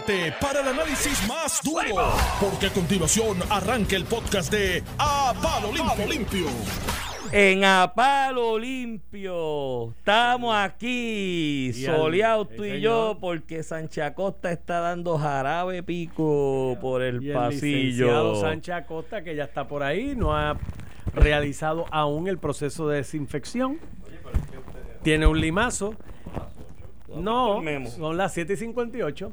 prepárate para el análisis más duro, porque a continuación arranca el podcast de A Palo Limpio. Limpio. En A Palo Limpio. Estamos aquí, soleados tú y yo, porque Sánchez Acosta está dando jarabe pico por el Y el pasillo. Sánchez Acosta, que ya está por ahí, no ha realizado aún el proceso de desinfección. Tiene un limazo. No, son las 7 y 58.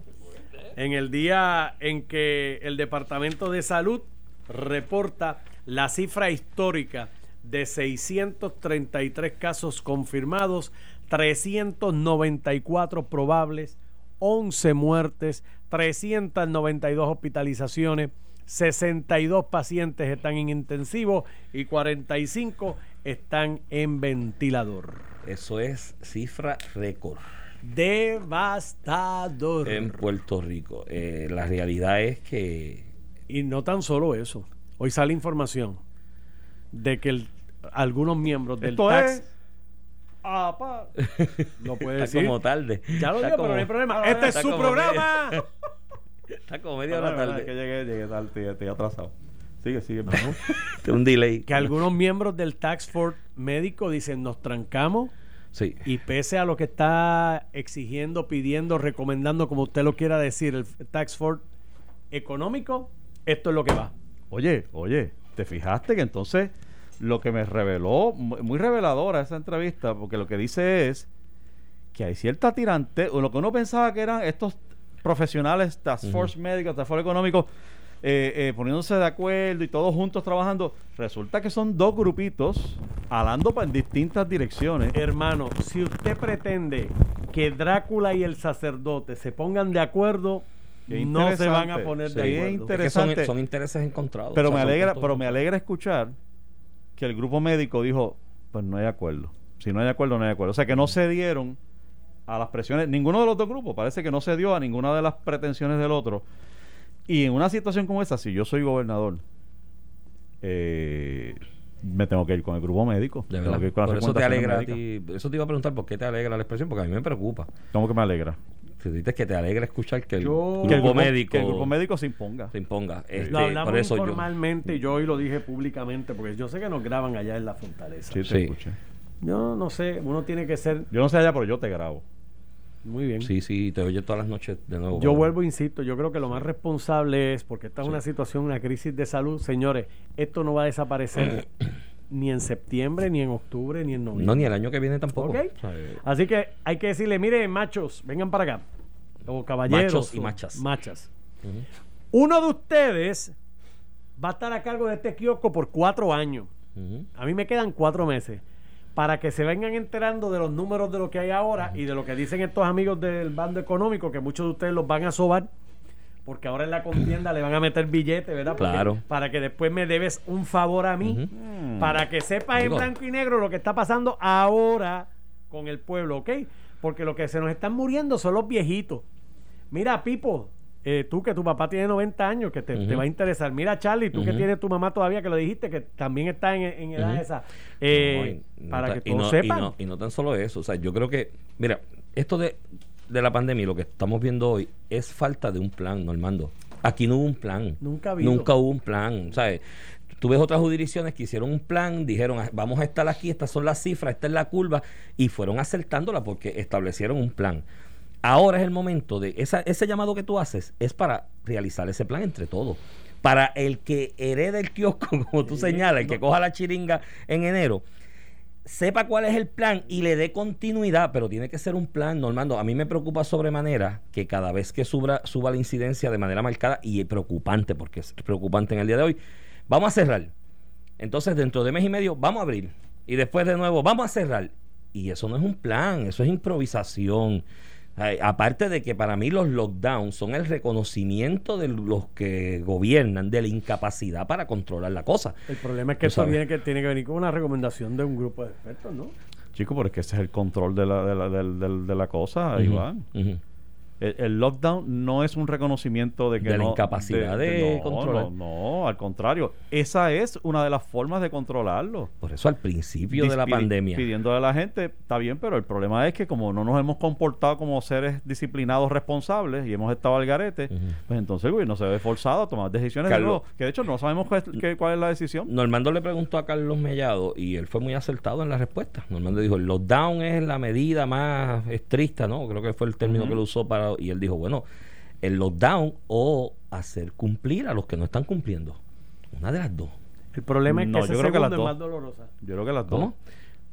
En el día en que el Departamento de Salud reporta la cifra histórica de 633 casos confirmados, 394 probables, 11 muertes, 392 hospitalizaciones, 62 pacientes están en intensivo y 45 están en ventilador. Eso es cifra récord Devastador. en Puerto Rico. Eh, la realidad es que Y no tan solo eso. Hoy sale información de que el- algunos miembros del Esto tax es. Ah, pa. no puede está decir. como tarde. Ya lo Está digo, como- pero no hay problema. Ah, Este es su programa. Está como media hora tarde. que llegué, llegué tarde, estoy, estoy atrasado. Sigue, sigue. Un delay. que algunos miembros del tax force médico dicen nos trancamos Sí. y pese a lo que está exigiendo, pidiendo, recomendando, como usted lo quiera decir, el tax force económico, esto es lo que va. Oye, oye, ¿te fijaste que entonces lo que me reveló, mu- muy reveladora esa entrevista, porque lo que dice es que hay cierta tirante, o lo que uno pensaba que eran estos profesionales, task force médicos, task force económicos, eh, eh, poniéndose de acuerdo y todos juntos trabajando, resulta que son dos grupitos alando en distintas direcciones. Hermano, si usted pretende que Drácula y el sacerdote se pongan de acuerdo, no se van a interesante. poner Sí, de acuerdo. inter- Es que son, interesante. son intereses encontrados. Pero O sea, me alegra, pero me alegra escuchar que el grupo médico dijo, pues no hay acuerdo. Si no hay acuerdo, no hay acuerdo. O sea que no se dieron a las presiones, ninguno de los dos grupos, parece que no se dio a ninguna de las pretensiones del otro. Y en una situación como esta, si yo soy gobernador, eh, me tengo que ir con el grupo médico. De tengo que ir con Por eso te alegra a médicas. ti. Eso te iba a preguntar por qué te alegra la expresión, porque a mí me preocupa. ¿Cómo que me alegra? Si dices que te alegra escuchar que el Yo- grupo Que el grupo médico, que el grupo médico se imponga. se imponga. Este, Lo hablamos por eso yo. informalmente y yo hoy lo dije públicamente porque yo sé que nos graban allá en la fortaleza. Sí, te Sí. escuché. Yo no sé, uno tiene que ser Yo no sé allá, pero yo te grabo. Muy bien. Sí, sí, te oye todas las noches de nuevo. Yo vuelvo, insisto, yo creo que lo más responsable es, porque esta es Sí. una situación, una crisis de salud, señores, esto no va a desaparecer ni en septiembre, ni en octubre, ni en noviembre. No, ni el año que viene tampoco. ¿Ok? O sea, eh, Así que hay que decirle, mire, machos, vengan para acá. O caballeros. Machos y machas. Machas. Uno de ustedes va a estar a cargo de este kiosco por cuatro años. A mí me quedan cuatro meses para que se vengan enterando de los números de lo que hay ahora y de lo que dicen estos amigos del bando económico, que muchos de ustedes los van a sobar, porque ahora en la contienda le van a meter billetes, ¿verdad? Porque- Claro. Para que después me debes un favor a mí, Ujú. para que sepas en blanco y negro lo que está pasando ahora con el pueblo, ¿ok? Porque lo que se nos están muriendo son los viejitos. Mira, Pipo, eh, tú que tu papá tiene 90 años, que te, va a interesar. Mira, Charlie, tú que tienes tu mamá todavía, que lo dijiste, que también está en, en edad esa. Eh, No, para que todos no- sepan. Y no, y no tan solo eso. O sea, yo creo que, mira, esto de, de la pandemia, lo que estamos viendo hoy, es falta de un plan, Normando. Aquí no hubo un plan. Nunca ha habido. Nunca hubo un plan. ¿sabes? Tú ves otras jurisdicciones que hicieron un plan, dijeron, "Ah, vamos a estar aquí, estas son las cifras, esta es la curva, y fueron acertándola porque establecieron un plan. Ahora es el momento de esa, ese llamado que tú haces, es para realizar ese plan entre todos. Para el que herede el kiosco, como tú señalas, el que coja la chiringa en enero, sepa cuál es el plan y le dé continuidad, pero tiene que ser un plan, Normando. A mí me preocupa sobremanera que cada vez que suba, suba la incidencia de manera marcada y es preocupante, porque es preocupante en el día de hoy, vamos a cerrar. Entonces, dentro de mes y medio, vamos a abrir. Y después de nuevo, vamos a cerrar. Y eso no es un plan, eso es improvisación. Aparte de que para mí los lockdowns son el reconocimiento de los que gobiernan de la incapacidad para controlar la cosa. El problema es que esto sabes. viene que tiene que venir con una recomendación de un grupo de expertos, ¿no? Chico, pero es que ese es el control de la, de la, del- del- de la cosa, Iván. El, el lockdown no es un reconocimiento de que De la incapacidad de no, controlar. No, no, al contrario. Esa es una de las formas de controlarlo. Por eso al principio de la pandemia. Pidiéndole a la gente, está bien, pero el problema es que como no nos hemos comportado como seres disciplinados responsables y hemos estado al garete, pues entonces el gobierno se ve forzado a tomar decisiones de Carlos- nuevo, que de hecho no sabemos cuál es, qué- cuál es la decisión. Normando le preguntó a Carlos Mellado y él fue muy acertado en la respuesta. Normando dijo, el lockdown es la medida más estricta, ¿no? Creo que fue el término que lo usó para... Y él dijo, bueno, el lockdown o hacer cumplir a los que no están cumpliendo. Una de las dos. El problema es que No, ese yo creo que las segundo es dos. más dolorosa. Yo creo que las dos. ¿Cómo?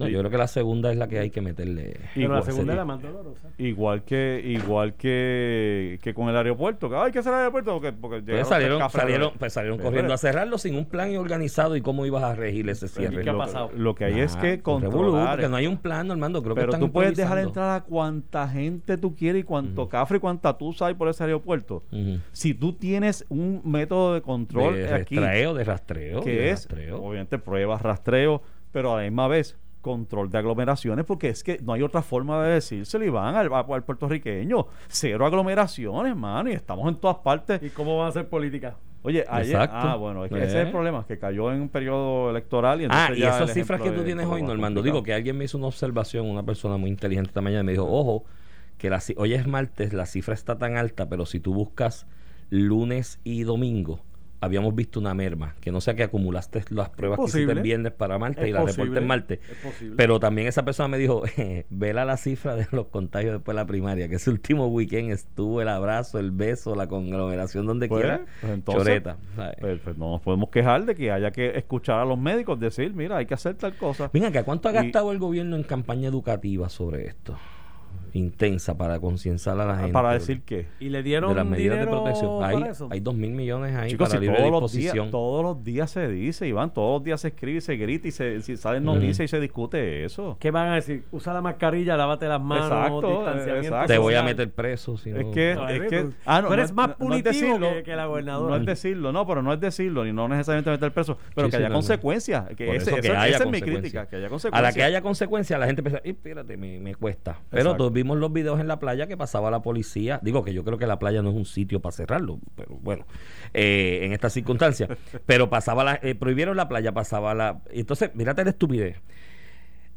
No, yo creo que la segunda es la que hay que meterle... Pero la Igual, segunda es la más dolorosa. Igual que igual que, que con el aeropuerto, que hay que hacer el aeropuerto porque, porque llegaron salieron, salieron, pues salieron Pero, corriendo pero, a cerrarlo sin un plan organizado y cómo ibas a regir ese cierre. ¿Y qué ha lo, pasado? lo que hay es Ah, que controlar. porque no hay un plan, Normando. Creo que pero están tú puedes dejar entrar a cuanta gente tú quieres y cuánto cafre y cuánta tusa hay por ese aeropuerto. Si tú tienes un método de control de aquí rastreo, de rastreo. que de es rastreo. obviamente pruebas, rastreo, pero a la misma vez control de aglomeraciones porque es que no hay otra forma de decírselo Iván al, al puertorriqueño cero aglomeraciones mano y estamos en todas partes ¿Y cómo van a hacer política? Oye, ayer, Exacto. ah, bueno, es que ese es Eh. el problema, que cayó en un periodo electoral y Ah, entonces y ya esas cifras que tú tienes hoy, Normando, complicado. digo que alguien me hizo una observación, una persona muy inteligente esta mañana, me dijo, ojo, que la, hoy es martes, la cifra está tan alta, pero si tú buscas lunes y domingo, habíamos visto una merma, que no sea que acumulaste las pruebas que hiciste el viernes para martes Es y las reportes martes. es posible. Pero también esa persona me dijo, vela la cifra de los contagios después de la primaria, que ese último weekend estuvo el abrazo, el beso, la conglomeración donde Pues, quiera, pues entonces, choreta. Pues, pues no nos podemos quejar de que haya que escuchar a los médicos decir, mira, hay que hacer tal cosa. Acá, ¿cuánto ha Y- gastado el gobierno en campaña educativa sobre esto? Intensa para concienciar a la gente. Para decir que, ¿Y le de dieron las medidas de dinero protección. Hay, para eso? hay dos mil millones ahí chicos, para si libre todos los, días, disposición. todos los días se dice, Iván, todos los días se escribe y se grita y se, si salen noticias y se discute eso. ¿Qué van a decir? Usa la mascarilla, lávate las manos, Exacto, distanciamiento exacto. Te voy a meter preso. Si Es no- que, No, es es que tú- ah, no, eres más no- no es punitivo decirlo, que- que la gobernadora. No es decirlo, no, pero no es decirlo, ni no necesariamente meter preso, pero Sí, que sí, haya consecuencias. Que Por ese- eso que esa- haya esa es mi consecuencias. crítica, que haya A consecuencias. la que haya consecuencias, la gente piensa, "Ey, espérate, me, me cuesta. Pero. Todos vimos los videos en la playa que pasaba la policía. Digo que yo creo que la playa no es un sitio para cerrarlo, pero bueno, eh, en estas circunstancias. pero pasaba la, eh, prohibieron la playa, pasaba la. Entonces, mírate la estupidez.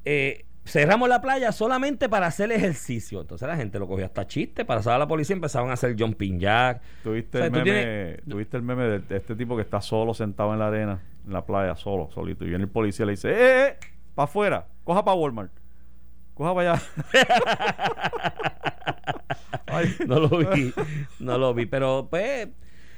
Eh, cerramos la playa solamente para hacer ejercicio. Entonces la gente lo cogió hasta chiste. Pasaba la policía, empezaban a hacer jumping jack. ¿Tuviste, O sea, el meme, tienes- tuviste el meme de, de este tipo que está solo sentado en la arena, en la playa, solo, solito. Y viene el policía y le dice, ¡eh, eh! ¡Para afuera! ¡Coja para Walmart! ¡Coja para allá! Ay, no lo vi, no lo vi, pero pues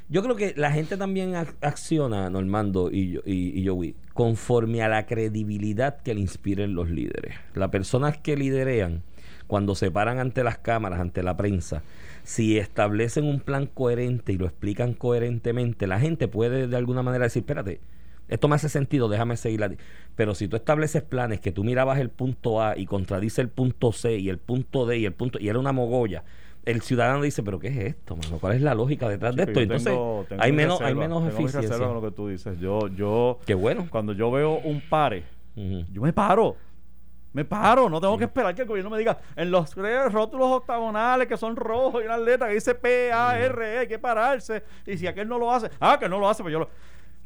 yo creo que la gente también ac- acciona, Normando y yo, y, y Joey, conforme a la credibilidad que le inspiren los líderes. Las personas que liderean, cuando se paran ante las cámaras, ante la prensa, si establecen un plan coherente y lo explican coherentemente, la gente puede de alguna manera decir, espérate, esto me hace sentido, déjame seguir a ti. Pero si tú estableces planes que tú mirabas el punto A y contradice el punto C y el punto D y el punto y era una mogolla, el ciudadano dice, pero ¿qué es esto, mano? ¿Cuál es la lógica detrás de esto? Entonces, tengo- tengo hay menos, hay menos eficiencia. con lo que tú dices. Yo, yo, Qué bueno. cuando yo veo un pare, yo me paro. Me paro, no tengo que esperar que el gobierno me diga en los tres rótulos octagonales que son rojos y una letra que dice P, A, R, E, hay que pararse. Y si aquel no lo hace, ah, que no lo hace, pues yo lo.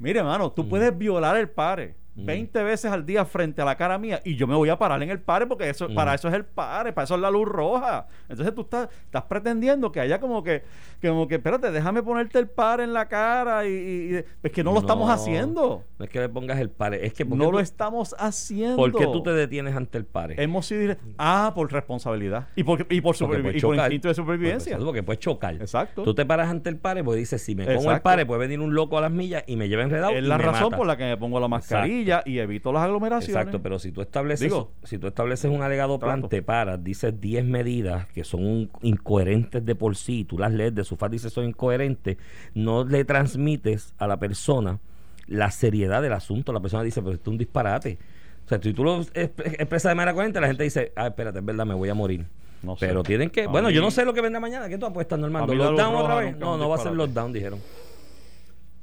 Mire, hermano, tú puedes violar el pare 20 veces al día frente a la cara mía y yo me voy a parar en el pare porque eso, Mm. para eso es el pare, para eso es la luz roja. Entonces tú estás, estás pretendiendo que haya como que, como que, espérate, déjame ponerte el pare en la cara y, es que no lo estamos haciendo. No es que le pongas el pare, es que ¿por qué No tú- lo estamos haciendo. ¿Por qué tú te detienes ante el pare? Hemos sido ah por responsabilidad y por y por, Porque y por instinto de supervivencia. Pues, porque puedes chocar. Exacto. Tú te paras ante el pare, pues dices, si me pongo el pare, puede venir un loco a las millas y me lleva enredado. es y la me razón mata. por la que me pongo la mascarilla y evito las aglomeraciones. Exacto, pero si tú estableces, Digo, si tú estableces un alegado plan, te paras, dices 10 medidas que son incoherentes de por sí, tú las lees de su faz, dices son incoherentes, no le transmites a la persona la seriedad del asunto. La persona dice, pero esto es un disparate. O sea, si tú lo exp- expresas de manera coherente, la gente dice, ah, espérate, es verdad, me voy a morir. No sé. Pero tienen que, A bueno, yo no sé lo que vendrá mañana. ¿Qué tú apuestas, Normando? ¿Lockdown otra vez? No, no va a ser disparate. lockdown, dijeron.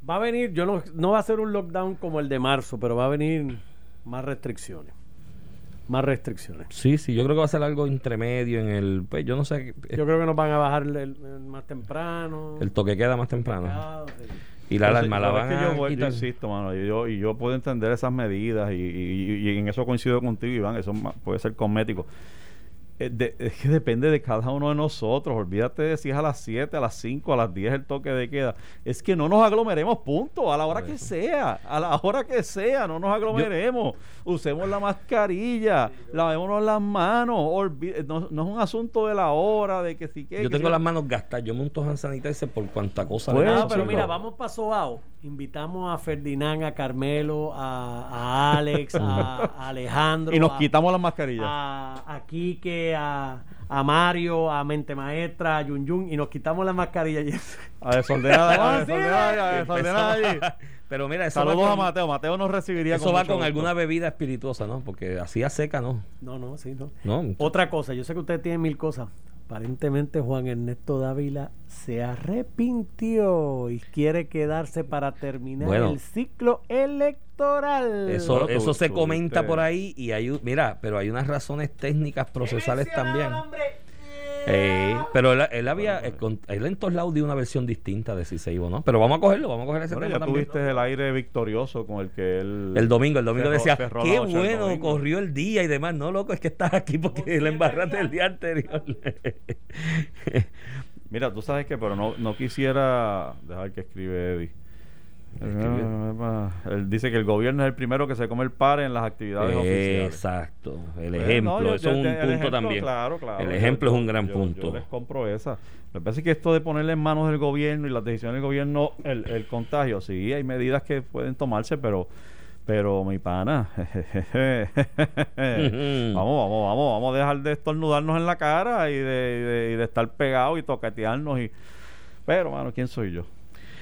Va a venir, yo no, no va a ser un lockdown como el de marzo, pero va a venir más restricciones. más restricciones. Sí, sí, yo creo que va a ser algo intermedio en el. Pues yo no sé. Yo creo que nos van a bajar el, el- el más temprano. El toque queda más temprano. Ah, sí. Y la alarma la van es que yo, a voy- yo quitar. insisto, mano, y yo, y yo puedo entender esas medidas y, y- y en eso coincido contigo, Iván, eso puede ser cosmético. Eh, de- es que depende de cada uno de nosotros. Olvídate de si es a las 7, a las 5, a las 10 el toque de queda. Es que no nos aglomeremos, punto. A la hora que sea, a la hora que sea, no nos aglomeremos. Usemos la mascarilla, lavémonos las manos. olvi- no, no es un asunto de la hora, de que si que. Yo que tengo las manos gastadas. Yo me unto hand sanitizer por cuanta cosa. Pues, le Ah, pero mira, vamos para Sobao. Invitamos a Ferdinand, a Carmelo, a, a Alex, a, a Alejandro. Y nos a- quitamos las mascarillas. a, a Quique, a, a Mario, a Mente Maestra, a Yun Yun, y nos quitamos las mascarillas. y eso. A desordenar, a Ah, sí, desordenar, a desordenar allí. Pero mira, eso Saludos a Mateo. Mateo nos recibiría eso va con gusto. alguna bebida espirituosa, ¿no? Porque así a seca, ¿no? No, no, sí, no. No. Otra cosa, yo sé que ustedes tienen mil cosas. Aparentemente Juan Ernesto Dávila se arrepintió y quiere quedarse para terminar Bueno. el ciclo electoral. Eso, Bueno, tú- eso se tú comenta por ahí y hay, mira, pero hay unas razones técnicas procesales también. Eh, pero él, él había, con- él en todos lados dio una versión distinta de si se iba o no. Pero vamos a cogerlo, vamos a coger ese Bueno, tema ya también. tuviste el aire victorioso con el que él... El domingo, el domingo cerró- decía, qué bueno domingo". corrió el día y demás. No, loco, es que estás aquí porque la embarraste el día anterior. Mira, tú sabes que, pero no, no quisiera dejar que escribe Eddie. Él dice que el gobierno es el primero que se come el par en las actividades oficiales. Exacto, el ejemplo, no, yo- eso yo- es un punto ejemplo, también. Claro, claro. El ejemplo yo- es un gran punto. Yo les compro esa. Me parece que esto de ponerle en manos del gobierno y las decisiones del gobierno el, el contagio, sí, hay medidas que pueden tomarse, pero pero mi pana, vamos, vamos, vamos, vamos a dejar de estornudarnos en la cara y de, y de- y de estar pegados y toquetearnos y pero mano, ¿quién soy yo?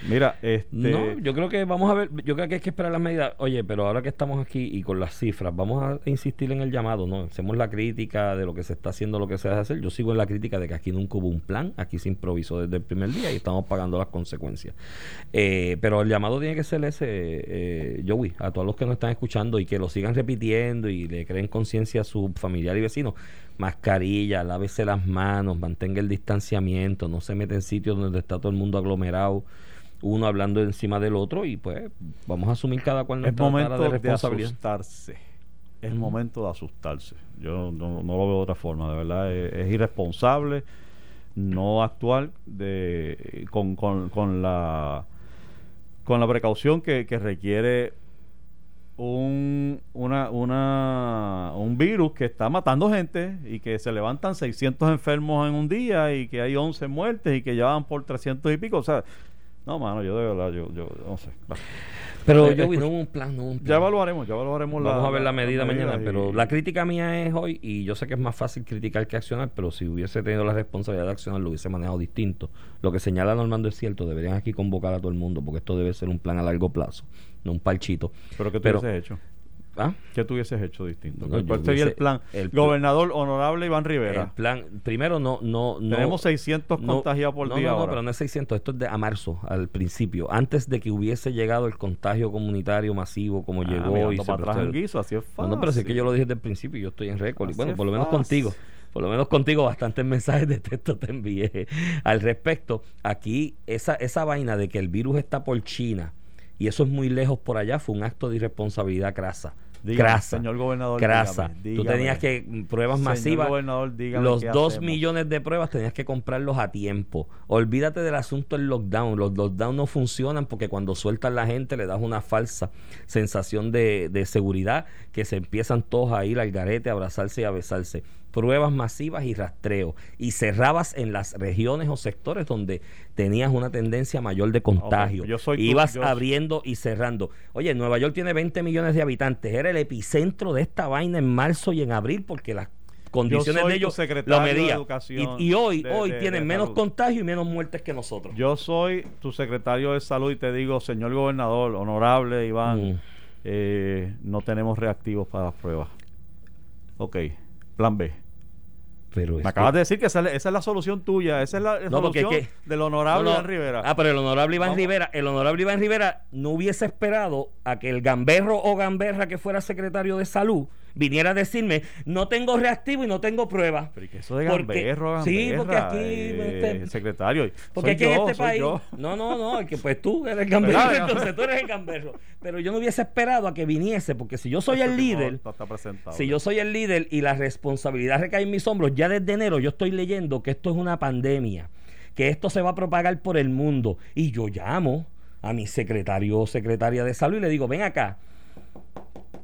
Mira, este No, yo creo que vamos a ver, yo creo que hay que esperar las medidas. Oye, pero ahora que estamos aquí y con las cifras, vamos a insistir en el llamado, ¿no? Hacemos la crítica de lo que se está haciendo, lo que se debe hacer. Yo sigo en la crítica de que aquí nunca hubo un plan, aquí se improvisó desde el primer día y estamos pagando las consecuencias. Eh, pero el llamado tiene que ser ese, eh, Joey, a todos los que nos están escuchando y que lo sigan repitiendo y le creen conciencia a su familiar y vecino. Mascarilla, lávese las manos, mantenga el distanciamiento, no se mete en sitios donde está todo el mundo aglomerado uno hablando encima del otro y pues vamos a asumir cada cual es nuestra tara momento de de, responsabilidad. asustarse. Es momento de asustarse. Yo no, no lo veo de otra forma, de verdad. Es, es irresponsable no actuar de, con, con, con la con la precaución que, que requiere un, una, una, un virus que está matando gente y que se levantan 600 enfermos en un día y que hay 11 muertes y que ya van por 300 y pico. O sea, no, mano, yo de verdad, yo, yo no sé. Va. Pero yo escucha, no hubo un plan, no hubo un plan. Ya evaluaremos, ya evaluaremos Vamos a ver la medida mañana, pero la crítica mía es hoy, y yo sé que es más fácil criticar que accionar, pero si hubiese tenido la responsabilidad de accionar, lo hubiese manejado distinto. Lo que señala Normando es cierto, deberían aquí convocar a todo el mundo, porque esto debe ser un plan a largo plazo, no un parchito. Pero ¿qué tú Pero- hecho? ¿Ah? ¿Qué tú hubieses hecho distinto? No, ¿Cuál sería el plan? el Gobernador honorable Iván El Rivera. plan, primero no, no, no. Tenemos 600 no- contagiados por día No, no, ahora. pero no es 600, esto es de a marzo, al principio, antes de que hubiese llegado el contagio comunitario masivo como Ah, llegó mirando y se para atrás en guiso, así es fácil. no, pero es que yo lo dije desde el principio, yo estoy en récord. Y bueno, por lo menos fácil. contigo, por lo menos contigo, bastantes mensajes de texto te envié al respecto. Aquí, esa, esa vaina de que el virus está por China y eso es muy lejos por allá, fue un acto de irresponsabilidad crasa. Dígame, crasa. señor gobernador, Crasa. dígame, Tú dígame. tenías que mm, pruebas masivas. Los dos millones de pruebas tenías que comprarlos a tiempo. Olvídate del asunto del lockdown. Los lockdown no funcionan porque cuando sueltan la gente le das una falsa sensación de, de seguridad que se empiezan todos a ir al garete, a abrazarse y a besarse. Pruebas masivas y rastreo. Y cerrabas en las regiones o sectores donde tenías una tendencia mayor de contagio. yo soy tu- Ibas yo- abriendo y cerrando. Oye, Nueva York tiene 20 millones de habitantes. Era el epicentro de esta vaina en marzo y en abril porque las condiciones de ellos lo de y, y hoy, de- hoy de- tienen menos salud. contagio y menos muertes que nosotros. Yo soy tu secretario de salud y te digo, señor gobernador, honorable Iván, Mm. eh, no tenemos reactivos para las pruebas. Ok, plan B. Pero Me acabas de decir que esa, es- esa es la solución tuya, esa es la No, solución es que- del honorable No, no. Iván Rivera. Ah, pero el honorable Iván Vamos. Rivera, el honorable Iván Rivera no hubiese esperado a que el gamberro o gamberra que fuera secretario de salud viniera a decirme, no tengo reactivo y no tengo prueba. Pero ¿y que eso de Porque- gamberro, sí, porque gamberra, aquí, eh, este- secretario. Porque que en este soy país. yo. No, no, no, es que pues tú eres el gamberro, ¿Verdad? entonces tú eres el gamberro. Pero yo no hubiese esperado a que viniese, porque si yo soy el Este líder, está si yo soy el líder y la responsabilidad recae en mis hombros, ya desde enero yo estoy leyendo que esto es una pandemia, que esto se va a propagar por el mundo. Y yo llamo a mi secretario o secretaria de salud y le digo, ven acá,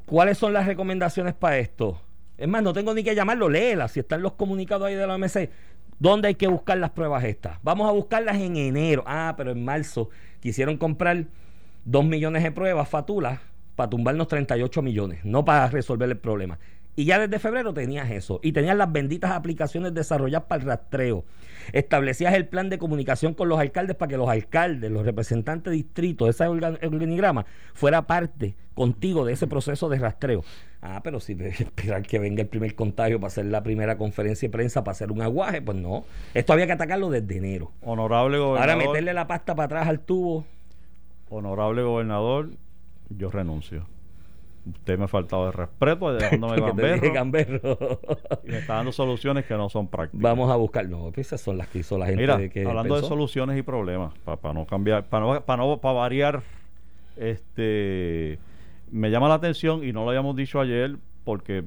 ¿cuáles son las recomendaciones para esto? Es más, no tengo ni que llamarlo, léelas, si están los comunicados ahí de la OMC. ¿Dónde hay que buscar las pruebas estas? Vamos a buscarlas en enero. Ah, pero en marzo quisieron comprar dos millones de pruebas, fatulas, para tumbarnos 38 millones, no para resolver el problema. Y ya desde febrero tenías eso. Y tenías las benditas aplicaciones desarrolladas para el rastreo. Establecías el plan de comunicación con los alcaldes para que los alcaldes, los representantes de distrito, ese organ- organigrama, fuera parte contigo de ese proceso de rastreo. Ah, pero si de esperar que venga el primer contagio para hacer la primera conferencia de prensa, para hacer un aguaje, pues no. Esto había que atacarlo desde enero. Honorable Ahora gobernador. meterle la pasta para atrás al tubo. Honorable gobernador, yo renuncio. Usted me ha faltado de respeto, dejándome gamberro, gamberro. y me está dando soluciones que no son prácticas. Vamos a buscar. No, pues esas son las que hizo la gente Mira, de que hablando de soluciones y problemas, para no cambiar, para no, pa' no- pa' variar, este, me llama la atención y no lo habíamos dicho ayer porque,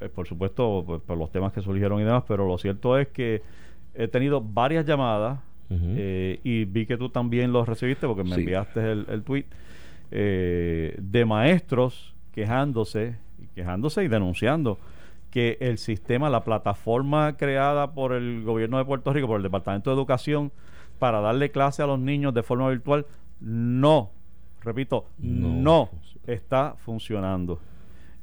eh, por supuesto, pues, por los temas que surgieron y demás, pero lo cierto es que he tenido varias llamadas eh, y vi que tú también los recibiste porque me Sí. enviaste el, el tweet eh, de maestros quejándose, quejándose y denunciando que el sistema, la plataforma creada por el gobierno de Puerto Rico, por el Departamento de Educación, para darle clase a los niños de forma virtual, no, repito, No está funcionando.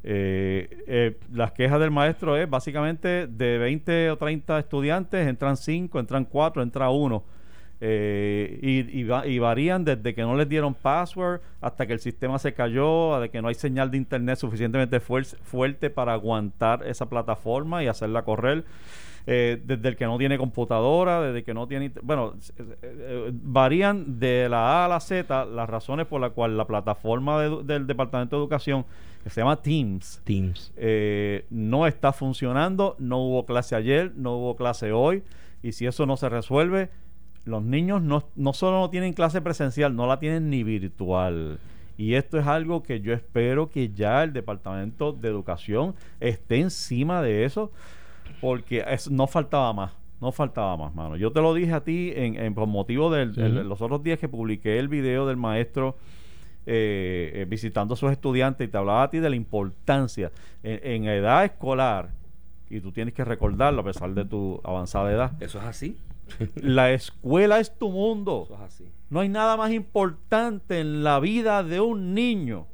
Eh, eh, las quejas del maestro es básicamente de 20 o 30 estudiantes, entran 5, entran 4, entra 1. Eh, y, y va- y varían desde que no les dieron password hasta que el sistema se cayó, a de que no hay señal de internet suficientemente fuer- fuerte para aguantar esa plataforma y hacerla correr. Eh, desde el que no tiene computadora, desde que no tiene... Bueno, eh, eh, varían de la A a la Z las razones por las cuales la plataforma de del Departamento de Educación, que se llama Teams, Teams. eh, no está funcionando, no hubo clase ayer, no hubo clase hoy, y si eso no se resuelve, los niños no, no solo no tienen clase presencial, no la tienen ni virtual. Y esto es algo que yo espero que ya el Departamento de Educación esté encima de eso, porque es- no faltaba más. No faltaba más, mano. Yo te lo dije a ti en, en- por motivo de los otros días que publiqué el video del maestro eh, eh, visitando a sus estudiantes y te hablaba a ti de la importancia en, en edad escolar, y tú tienes que recordarlo a pesar de tu avanzada edad, Eso es así. La escuela es tu mundo. Eso es así. No hay nada más importante en la vida de un niño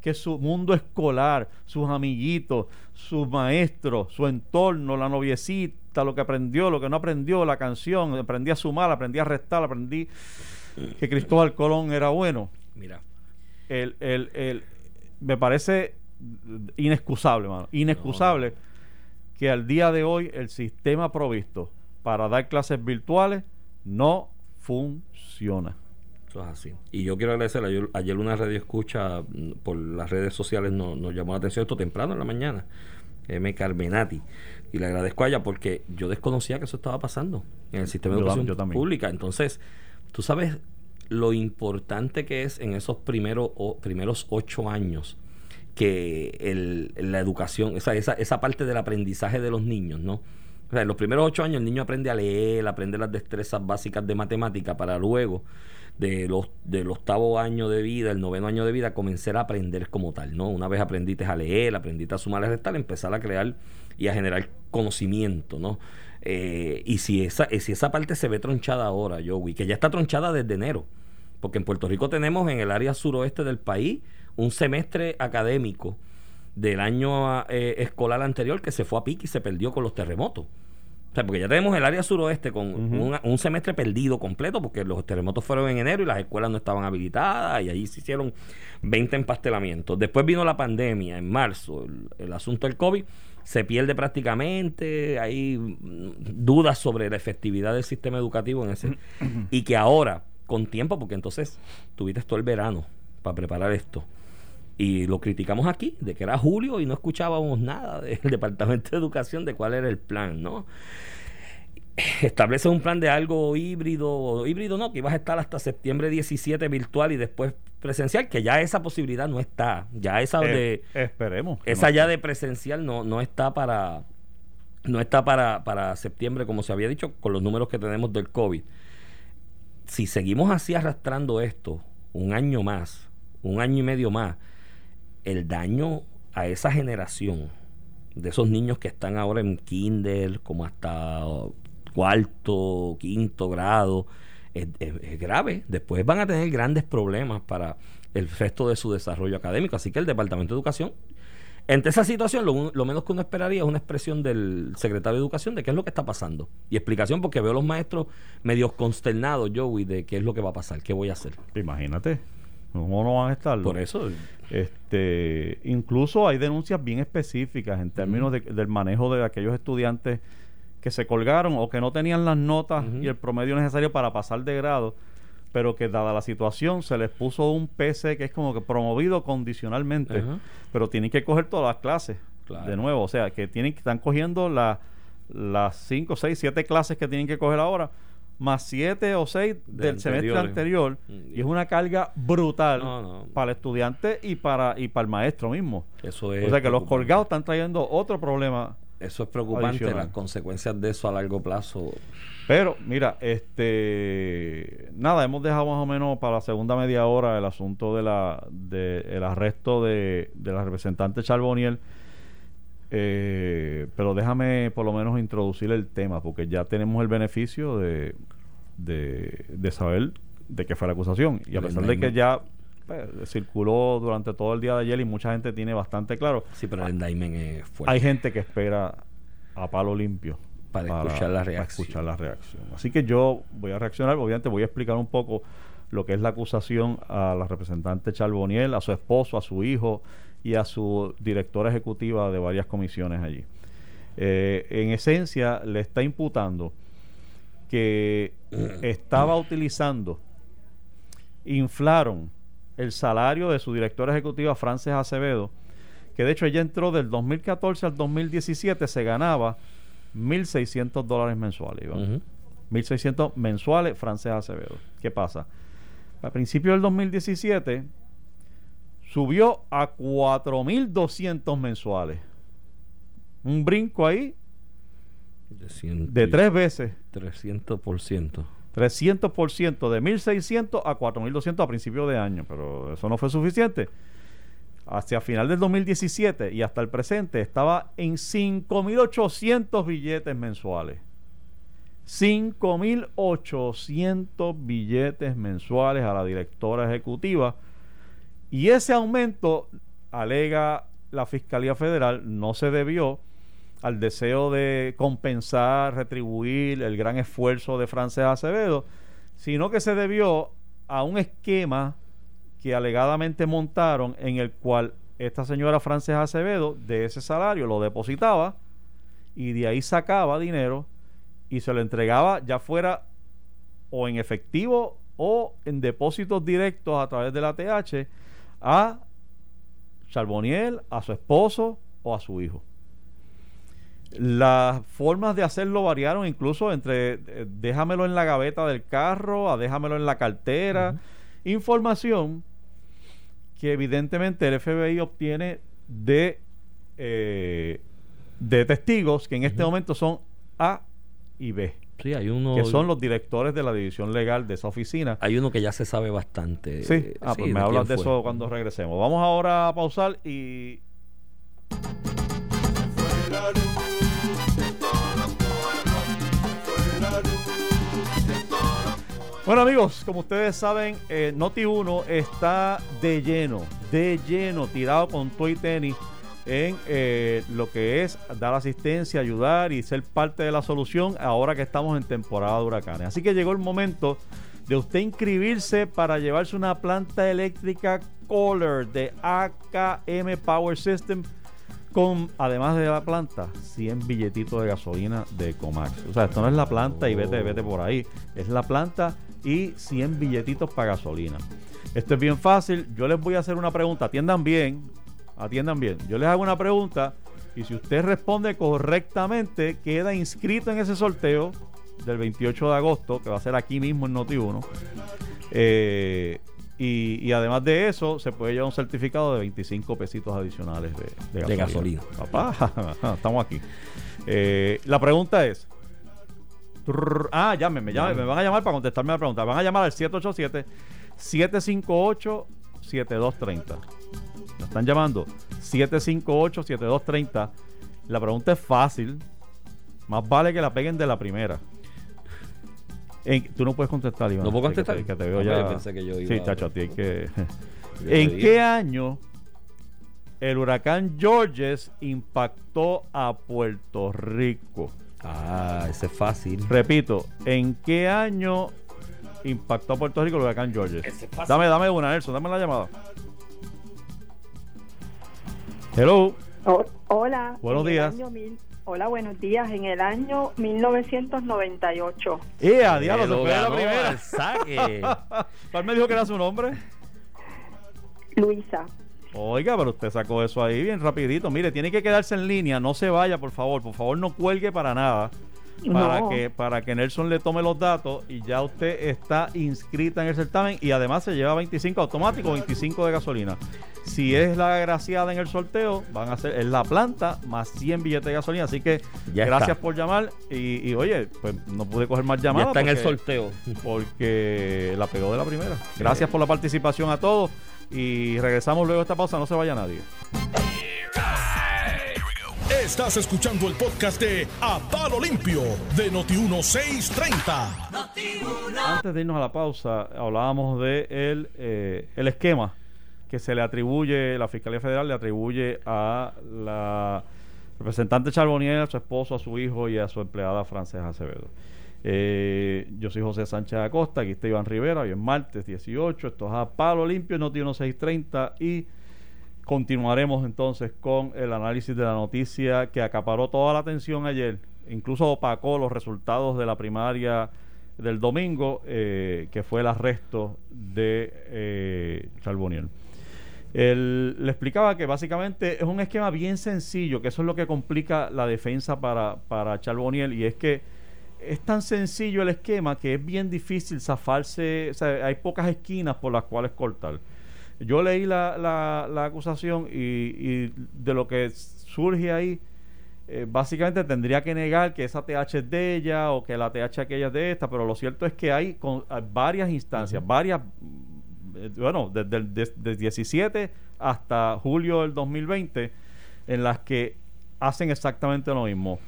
que su mundo escolar, sus amiguitos, sus maestros, su entorno, la noviecita, lo que aprendió, lo que no aprendió, la canción, aprendí a sumar, aprendí a restar, aprendí que Cristóbal Colón era bueno. Mira. El, el, el- me parece inexcusable, mano, inexcusable que al día de hoy el sistema provisto para dar clases virtuales no funciona. Eso es así. Y yo quiero agradecer, ayer, ayer una radio escucha mm, por las redes sociales nos, nos llamó la atención esto temprano en la mañana, M. Carmenati. Y le agradezco a ella porque yo desconocía que eso estaba pasando en el sistema de Yo educación yo también. pública. Entonces, tú sabes lo importante que es en esos primeros, o, primeros ocho años que el, la educación, esa, esa, esa parte del aprendizaje de los niños, ¿no? En los primeros ocho años el niño aprende a leer, aprende las destrezas básicas de matemática para luego de los, del octavo año de vida, el noveno año de vida, comenzar a aprender como tal, ¿no? Una vez aprendiste a leer, aprendiste a sumar a restar, empezar a crear y a generar conocimiento, ¿no? Eh, y si esa, si esa parte se ve tronchada ahora, Joey, que ya está tronchada desde enero, porque en Puerto Rico tenemos en el área suroeste del país un semestre académico del año eh, escolar anterior que se fue a pique y se perdió con los terremotos. O sea, porque ya tenemos el área suroeste con un, un semestre perdido completo, porque los terremotos fueron en enero y las escuelas no estaban habilitadas y allí se hicieron 20 empastelamientos. Después vino la pandemia en marzo, el, el asunto del COVID se pierde prácticamente, hay mm, dudas sobre la efectividad del sistema educativo en ese. y que ahora, con tiempo, porque entonces tuviste todo el verano para preparar esto Y lo criticamos aquí, de que era julio y no escuchábamos nada del Departamento de Educación de cuál era el plan, ¿no? Establece un plan de algo híbrido, o híbrido no, que ibas a estar hasta septiembre 17 virtual y después presencial, que ya esa posibilidad no está. Ya esa Eh, de. esperemos. Esa no. ya de presencial no, no está para no está para, para septiembre, como se había dicho, con los números que tenemos del COVID. Si seguimos así arrastrando esto un año más, un año y medio más, el daño a esa generación de esos niños que están ahora en kinder, como hasta cuarto, quinto grado, es, es- grave. Después van a tener grandes problemas para el resto de su desarrollo académico. Así que el Departamento de Educación, entre esa situación, lo, lo menos que uno esperaría es una expresión del secretario de Educación de qué es lo que está pasando. Y explicación porque veo a los maestros medios consternados, Joey, de qué es lo que va a pasar, qué voy a hacer. Imagínate. ¿Cómo no van a estar? Por eso, Este, incluso hay denuncias bien específicas en términos de- del manejo de aquellos estudiantes que se colgaron o que no tenían las notas y el promedio necesario para pasar de grado, pero que dada la situación se les puso un PC que es como que promovido condicionalmente, pero tienen que coger todas las clases Claro. de nuevo, o sea, que tienen que están cogiendo la- las 5, 6, 7 clases que tienen que coger ahora más 7 o 6 De del semestre anterior Mm, y es una carga brutal No, no. para el estudiante y para y para el maestro mismo. eso es o sea que los colgados están trayendo otro problema. Eso es preocupante, Adicional. las consecuencias de eso a largo plazo. Pero mira, este nada, hemos dejado más o menos para la segunda media hora el asunto de la de el arresto de, de la representante Charboniel. Eh, pero déjame por lo menos introducir el tema, porque ya tenemos el beneficio de, de, de saber de qué fue la acusación. Y a pesar de que ya pues, circuló durante todo el día de ayer y mucha gente tiene bastante claro, Sí, pero el indictment es fuerte. hay gente que espera a palo limpio Para escuchar la para reacción. escuchar la reacción. Así que yo voy a reaccionar, obviamente voy a explicar un poco lo que es la acusación a la representante Charboniel, a su esposo, a su hijo y a su directora ejecutiva de varias comisiones allí. Eh, en esencia, le está imputando que estaba utilizando, inflaron el salario de su directora ejecutiva, Frances Acevedo, que de hecho ella entró del 2014 al 2017, se ganaba 1.600 dólares mensuales. Iván. Ujú. 1.600 mensuales, Frances Acevedo. ¿Qué pasa? A principios del 2017 subió a 4.200 mensuales. Un brinco ahí De, ciento de y- tres veces. 300%. 300% de 1.600 a 4.200 a principio de año, pero eso no fue suficiente. Hacia final del 2017 y hasta el presente estaba en 5.800 billetes mensuales. 5.800 billetes mensuales a la directora ejecutiva. Y ese aumento, alega la Fiscalía Federal, no se debió al deseo de compensar, retribuir el gran esfuerzo de Frances Acevedo, sino que se debió a un esquema que alegadamente montaron en el cual esta señora Frances Acevedo de ese salario lo depositaba y de ahí sacaba dinero y se lo entregaba ya fuera o en efectivo o en depósitos directos a través de la TH a Charboniel, a su esposo o a su hijo. Las formas de hacerlo variaron incluso entre eh, déjamelo en la gaveta del carro a déjamelo en la cartera. Información que evidentemente el FBI obtiene de, eh, de testigos que en este momento son A y B, Sí, hay uno. que son los directores de la división legal de esa oficina. Hay uno que ya se sabe bastante. Sí, eh, ah, pues sí, me de hablas de eso cuando regresemos. Vamos ahora a pausar y Bueno amigos, como ustedes saben, eh, Noti1 está de lleno, de lleno, tirado con toy tenis en eh, lo que es dar asistencia, ayudar y ser parte de la solución ahora que estamos en temporada de huracanes. Así que llegó el momento de usted inscribirse para llevarse una planta eléctrica Kohler de AKM Power System con, además de la planta, 100 billetitos de gasolina de Comax. O sea, esto no es la planta y vete, vete por ahí. Es la planta y 100 billetitos para gasolina. Esto es bien fácil. Yo les voy a hacer una pregunta. Atiendan bien. Atiendan bien. Yo les hago una pregunta y si usted responde correctamente, queda inscrito en ese sorteo del 28 de agosto, que va a ser aquí mismo en Noti1. Eh, y, y además de eso, se puede llevar un certificado de 25 pesitos adicionales de, de De gasolina. gasolina. Papá, estamos aquí. Eh, la pregunta es. Trrr, ah, llámenme, llámenme. Me van a llamar para contestarme la pregunta. Van a llamar al 787-758-7230. Me están llamando 758-7230. La pregunta es fácil. Más vale que la peguen de la primera. En- tú no puedes contestar, Iván. ¿No puedo Que te- contestar? Que te veo ya. yo pensé que yo iba sí, chacho, a ti hay que. ¿En qué año el huracán Georges impactó a Puerto Rico? Ah, ese es fácil. Repito, ¿en qué año impactó a Puerto Rico el huracán Georges? Ese es fácil. Dame, dame una, Nelson, dame la llamada. Hello. Oh, hola. Buenos días. mil- hola, buenos días. En el año 1998. ¡Eh, a diablo! Se fue la primera. saque. ¿Cuál me dijo que era su nombre? Luisa. Oiga, pero usted sacó eso ahí bien rapidito. Mire, tiene que quedarse en línea, no se vaya, por favor. Por favor, no cuelgue para nada. Para, No. que, para que Nelson le tome los datos y ya usted está inscrita en el certamen y además se lleva 25 automático, 25 de gasolina. Si es la agraciada en el sorteo, van a ser es la planta más 100 billetes de gasolina. Así que Ya gracias está. por llamar y, y, oye, pues no pude coger más Ya llamadas. está en el sorteo. porque la pegó de la primera. Gracias por la participación a todos y regresamos luego de esta pausa. No se vaya nadie. Estás escuchando el podcast de A Palo Limpio de Noti1630. Antes de irnos a la pausa, hablábamos de el, eh, el esquema que se le atribuye, la Fiscalía Federal le atribuye a la representante Charbonnier, a su esposo, a su hijo y a su empleada Francesa Acevedo. Eh, yo soy José Sánchez Acosta, aquí está Iván Rivera, hoy es martes 18, esto es a Palo Limpio, Noti 1630 y continuaremos entonces con el análisis de la noticia que acaparó toda la atención ayer, incluso opacó los resultados de la primaria del domingo, eh, que fue el arresto de eh, Charbonnier. Él le explicaba que básicamente es un esquema bien sencillo, que eso es lo que complica la defensa para, para Charbonnier, y es que es tan sencillo el esquema que es bien difícil zafarse, o sea, hay pocas esquinas por las cuales cortar. Yo leí la, la- la acusación y, y de lo que surge ahí, eh, básicamente tendría que negar que esa TH es de ella o que la TH aquella es de esta, pero lo cierto es que hay, con, hay varias instancias, varias, eh, bueno, desde el desde 17 hasta julio del 2020, en las que hacen exactamente lo mismo.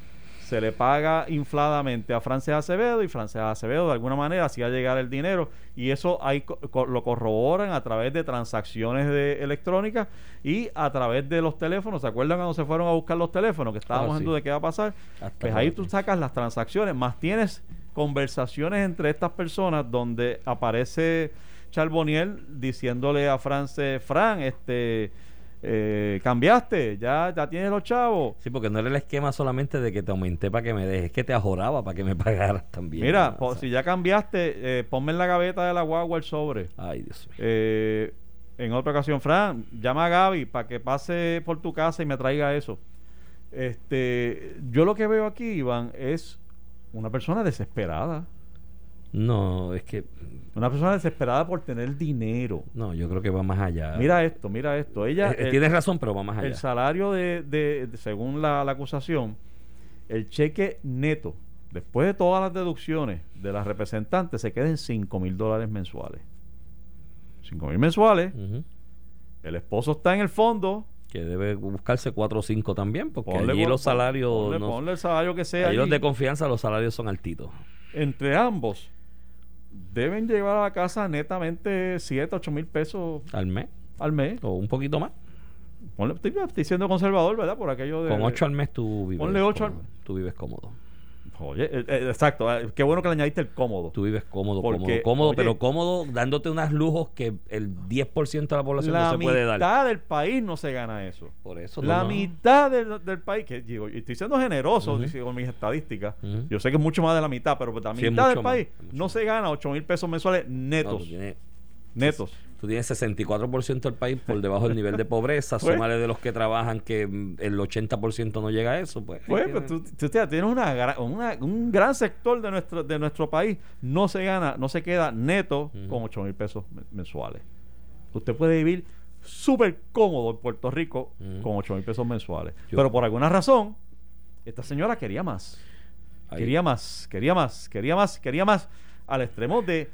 Se le paga infladamente a Frances Acevedo y Frances Acevedo de alguna manera hacía llegar el dinero y eso ahí co- lo corroboran a través de transacciones de electrónicas y a través de los teléfonos. ¿Se acuerdan cuando se fueron a buscar los teléfonos? Que estábamos Ah, en sí. duda de qué va a pasar. Hasta Pues ahí tú sacas las transacciones, más tienes conversaciones entre estas personas donde aparece Charbonnier diciéndole a France, Fran, este, eh, cambiaste, ya, ya tienes los chavos. Sí, porque no era el esquema solamente de que te aumenté para que me dejes, es que te ajoraba para que me pagaras también. Mira, ¿no? po- O sea, si ya cambiaste, eh, ponme en la gaveta de la guagua el sobre. Ay, Dios mío. Eh, en otra ocasión, Fran, llama a Gaby para que pase por tu casa y me traiga eso. Este, yo lo que veo aquí, Iván, es una persona desesperada. No, es que. Una persona desesperada por tener dinero. No, yo creo que va más allá. Mira esto, mira esto. Ella, Eh, eh, el- tienes razón, pero va más allá. el salario de, de- de- según la, la acusación, el cheque neto, después de todas las deducciones de las representantes, se queda en 5 mil dólares mensuales. 5 mil mensuales. El esposo está en el fondo. Que debe buscarse 4 o 5 también, porque Ponle, allí los salarios. Ponle, no- ponle el salario que sea. allí los allí. de confianza, los salarios son altitos. Entre ambos, deben llevar a la casa netamente 7, 8 mil pesos Al mes, al mes. o un poquito más. Ponle- estoy, estoy siendo conservador, ¿verdad? Por aquello de. Con 8 al mes tú vives. Ponle ocho al- cómodo. Tú vives cómodo. Oye, eh, eh, exacto. eh, Qué bueno que le añadiste el cómodo. Tú vives cómodo, Porque, cómodo, cómodo, oye, pero cómodo dándote unos lujos que el 10% de la población La no se puede dar. mitad del país no se gana eso. Por eso no, La no. mitad del, del país, que digo, estoy siendo generoso digo, con mis estadísticas. Yo sé que es mucho más de la mitad, pero la Sí, mitad del más, país no se gana 8 mil pesos mensuales No, netos. tienes, netos. Tú tienes 64% del país por debajo del nivel de pobreza. Pues- Súmale de los que trabajan que el 80% no llega a eso. Pues, Pues, pues, tú, tú tienes una, gra- una- un gran sector de nuestro, de nuestro país no se gana, no se queda neto con 8 mil pesos men- mensuales. Usted puede vivir súper cómodo en Puerto Rico con 8 mil pesos mensuales. Yo- Pero por alguna razón, esta señora quería más. ahí- Quería más, quería más, quería más, quería más, al extremo de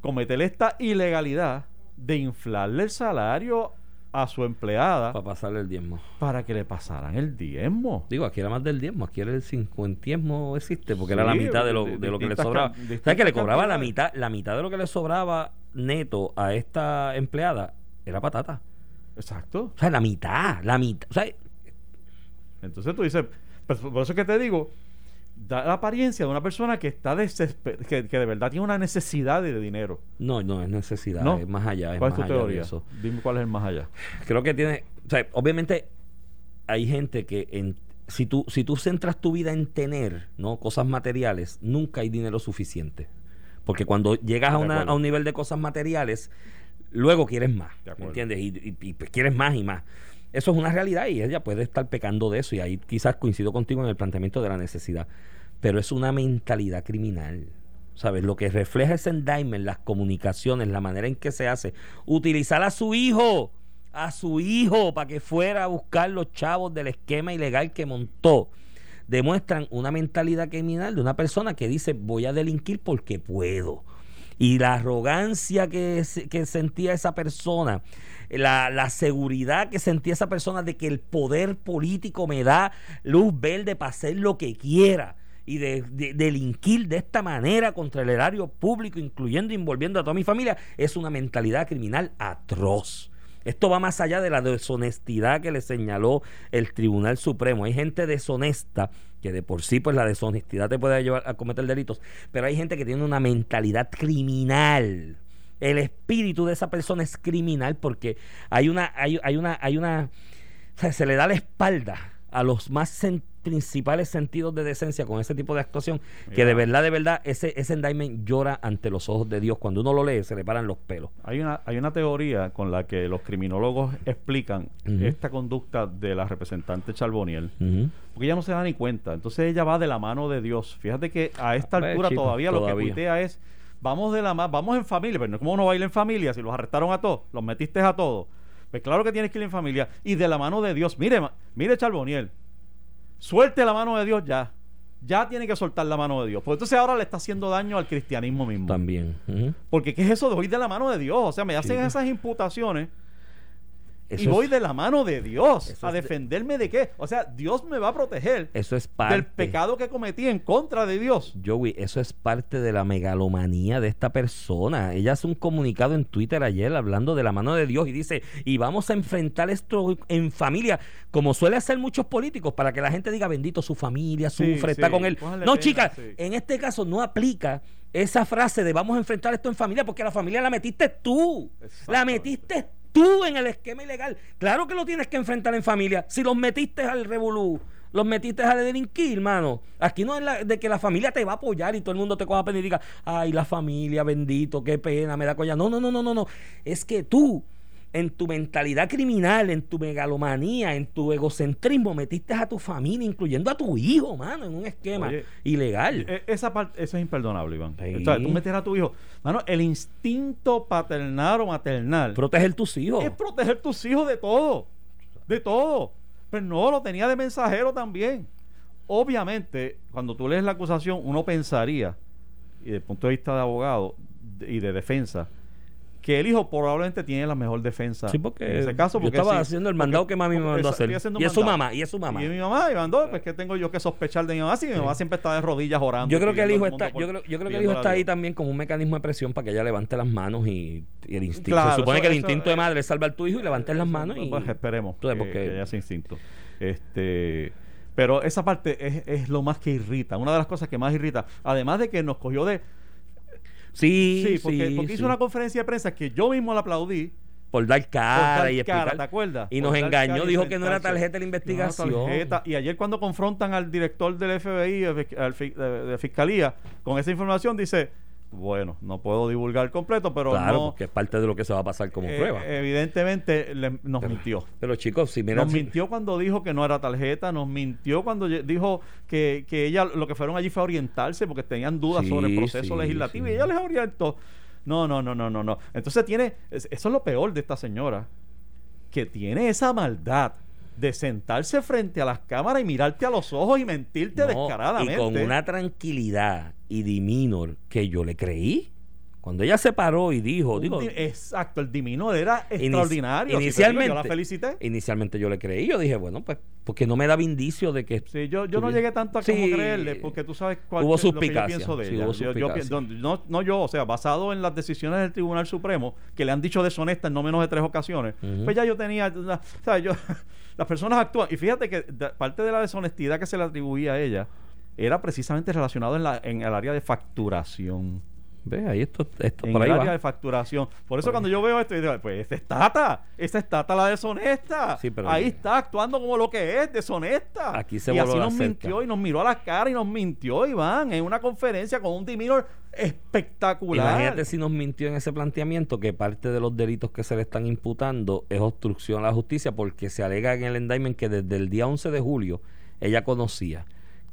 cometer esta ilegalidad de inflarle el salario a su empleada para pasarle el diezmo. para que le pasaran el diezmo. Digo, aquí era más del diezmo, aquí era el cincuentiesmo existe, porque era la mitad de lo, de lo que le sobraba. can- ¿Sabes que le cobraba la mitad, la mitad de lo que le sobraba neto a esta empleada? Era patata. Exacto. O sea, la mitad, la mitad. O sea, Entonces tú dices, pues, por eso que te digo, da la apariencia de una persona que está desesper que, que de verdad tiene una necesidad de dinero. no, no es necesidad, ¿No? es más allá. Es ¿Cuál es tu allá de teoría? eso. Dime cuál es el más allá. Creo que tiene, o sea, obviamente hay gente que en, si tú si tú centras tu vida en tener, ¿no? cosas materiales, nunca hay dinero suficiente. Porque cuando llegas a, una- a un nivel de cosas materiales, luego quieres más, De ¿me acuerdo. entiendes? Y, y- y, pues, quieres más y más. Eso es una realidad y ella puede estar pecando de eso y ahí quizás coincido contigo en el planteamiento de la necesidad, pero es una mentalidad criminal. ¿Sabes? Lo que refleja ese indictment, las comunicaciones, la manera en que se hace, utilizar a su hijo, a su hijo para que fuera a buscar los chavos del esquema ilegal que montó, demuestran una mentalidad criminal de una persona que dice voy a delinquir porque puedo. Y la arrogancia que, que sentía esa persona, la, seguridad que sentía esa persona de que el poder político me da luz verde para hacer lo que quiera y de, de- delinquir de esta manera contra el erario público, incluyendo y envolviendo a toda mi familia, es una mentalidad criminal atroz. Esto va más allá de la deshonestidad que le señaló el Tribunal Supremo. Hay gente deshonesta que de por sí pues la deshonestidad te puede llevar a cometer delitos, pero hay gente que tiene una mentalidad criminal. El espíritu de esa persona es criminal porque hay una hay, hay una hay una o sea, se le da la espalda a los más sen- principales sentidos de decencia con ese tipo de actuación que de verdad de verdad ese ese indictment llora ante los ojos de Dios cuando uno lo lee se le paran los pelos Hay una, hay una teoría con la que los criminólogos explican esta conducta de la representante Charboniel, porque ella no se da ni cuenta. Entonces ella va de la mano de Dios. Fíjate que a esta Pues, altura chico, todavía, lo que todavía. tuitea es, vamos de la ma- vamos en familia, pero no es como uno baila en familia, si los arrestaron a todos, los metiste a todos. Pues claro que tienes que ir en familia y de la mano de Dios. Mire, mire Charboniel, suelte la mano de Dios ya. Ya tiene que soltar la mano de Dios. Porque entonces ahora le está haciendo daño al cristianismo mismo. también. Porque ¿qué es eso de oír de la mano de Dios? O sea, me hacen Sí. esas imputaciones y voy es- de la mano de Dios a de- defenderme de qué. O sea, Dios me va a proteger eso es parte del pecado que cometí en contra de Dios. Joey, eso es parte de la megalomanía de esta persona. Ella hace un comunicado en Twitter ayer hablando de la mano de Dios y dice, y vamos a enfrentar esto en familia, como suele hacer muchos políticos, para que la gente diga, bendito, su familia Sí, sufre, está sí, con él. No, chicas, sí. en este caso no aplica esa frase de vamos a enfrentar esto en familia, porque la familia la metiste tú. La metiste tú en el esquema ilegal. Claro que lo tienes que enfrentar en familia. Si los metiste al revolú, los metiste a delinquir, hermano. Aquí no es de que la familia te va a apoyar y todo el mundo te coja pena y diga, ay, la familia, bendito, qué pena, me da colla. No, no, no, no, no, no. Es que tú, en tu mentalidad criminal, en tu megalomanía, en tu egocentrismo, metiste a tu familia, incluyendo a tu hijo, mano, en un esquema Oye, ilegal. E- Esa parte, eso es imperdonable, Iván. Sí. O sea, tú meter a tu hijo. Mano, el instinto paternal o maternal Proteger tus hijos. es proteger tus hijos de todo. De todo. Pero no, lo tenía de mensajero también. Obviamente, cuando tú lees la acusación, uno pensaría, y desde el punto de vista de abogado y de defensa, que el hijo probablemente tiene la mejor defensa. Sí, porque en ese caso, yo porque estaba sí, haciendo el porque- mandado que mami me porque mandó a hacer. Y es su mamá, y es su mamá. Y mi mamá, y mandó, pues que tengo yo que sospechar de mi mamá, si mi mamá siempre está de rodillas orando. Yo creo que el hijo está, por- yo creo, yo creo que el hijo está ahí también como un mecanismo de presión para que ella levante las manos y, y el instinto. Claro, Se supone eso- que el eso, instinto de madre es salvar a tu hijo y levantes las manos y Pues esperemos que, porque- que haya ese instinto. Este, Pero esa parte es, es lo más que irrita, una de las cosas que más irrita. Además de que nos cogió de... Sí, Sí, porque, sí, porque sí. hizo una conferencia de prensa que yo mismo la aplaudí. por dar cara por dar y cara, explicar. ¿te acuerdas? Y Por nos engañó, dijo que no era tarjeta de la investigación. No, tarjeta. Y ayer cuando confrontan al director del FBI, de, de- de Fiscalía, con esa información, dice, bueno, no puedo divulgar completo, pero claro, no... porque es parte de lo que se va a pasar como eh, prueba. evidentemente le- nos mintió. Pero chicos, si miran, Nos mintió cuando dijo que no era tarjeta, nos mintió cuando dijo que, que ella lo que fueron allí fue a orientarse porque tenían dudas Sí, sobre el proceso sí, legislativo sí. y ella les orientó. No, no, no, no, no, no. Entonces tiene, es- eso es lo peor de esta señora, que tiene esa maldad de sentarse frente a las cámaras y mirarte a los ojos y mentirte No, descaradamente. Y con una tranquilidad y diminor que yo le creí. Cuando ella se paró y dijo, digo, di- exacto, el diminor era Inici- extraordinario. Si te digo, inicialmente, yo la felicité. inicialmente yo le creí, yo dije, bueno, pues, porque no me daba indicio de que Sí, yo, yo no llegué tanto a como creerle, porque tú sabes cuál Hubo es lo que yo pienso de sí, ella. hubo Yo- no, no yo, o sea, basado en las decisiones del Tribunal Supremo, que le han dicho deshonesta en no menos de tres ocasiones, pues ya yo tenía, una- o sea, yo, las personas actúan, y fíjate que parte de la deshonestidad que se le atribuía a ella era precisamente relacionado en, la, en el área de facturación. Ve, ahí esto, esto En por ahí va. área de facturación. Por eso Por ahí. cuando yo veo esto, yo digo, pues esa es Tata, esa es Tata la deshonesta. Sí, pero- Ahí está actuando como lo que es, deshonesta. Aquí se y así voló nos cerca. mintió y nos miró a la cara y nos mintió, Iván, en una conferencia con un diminor espectacular. Imagínate si nos mintió en ese planteamiento que parte de los delitos que se le están imputando es obstrucción a la justicia porque se alega en el indictment que desde el día 11 de julio ella conocía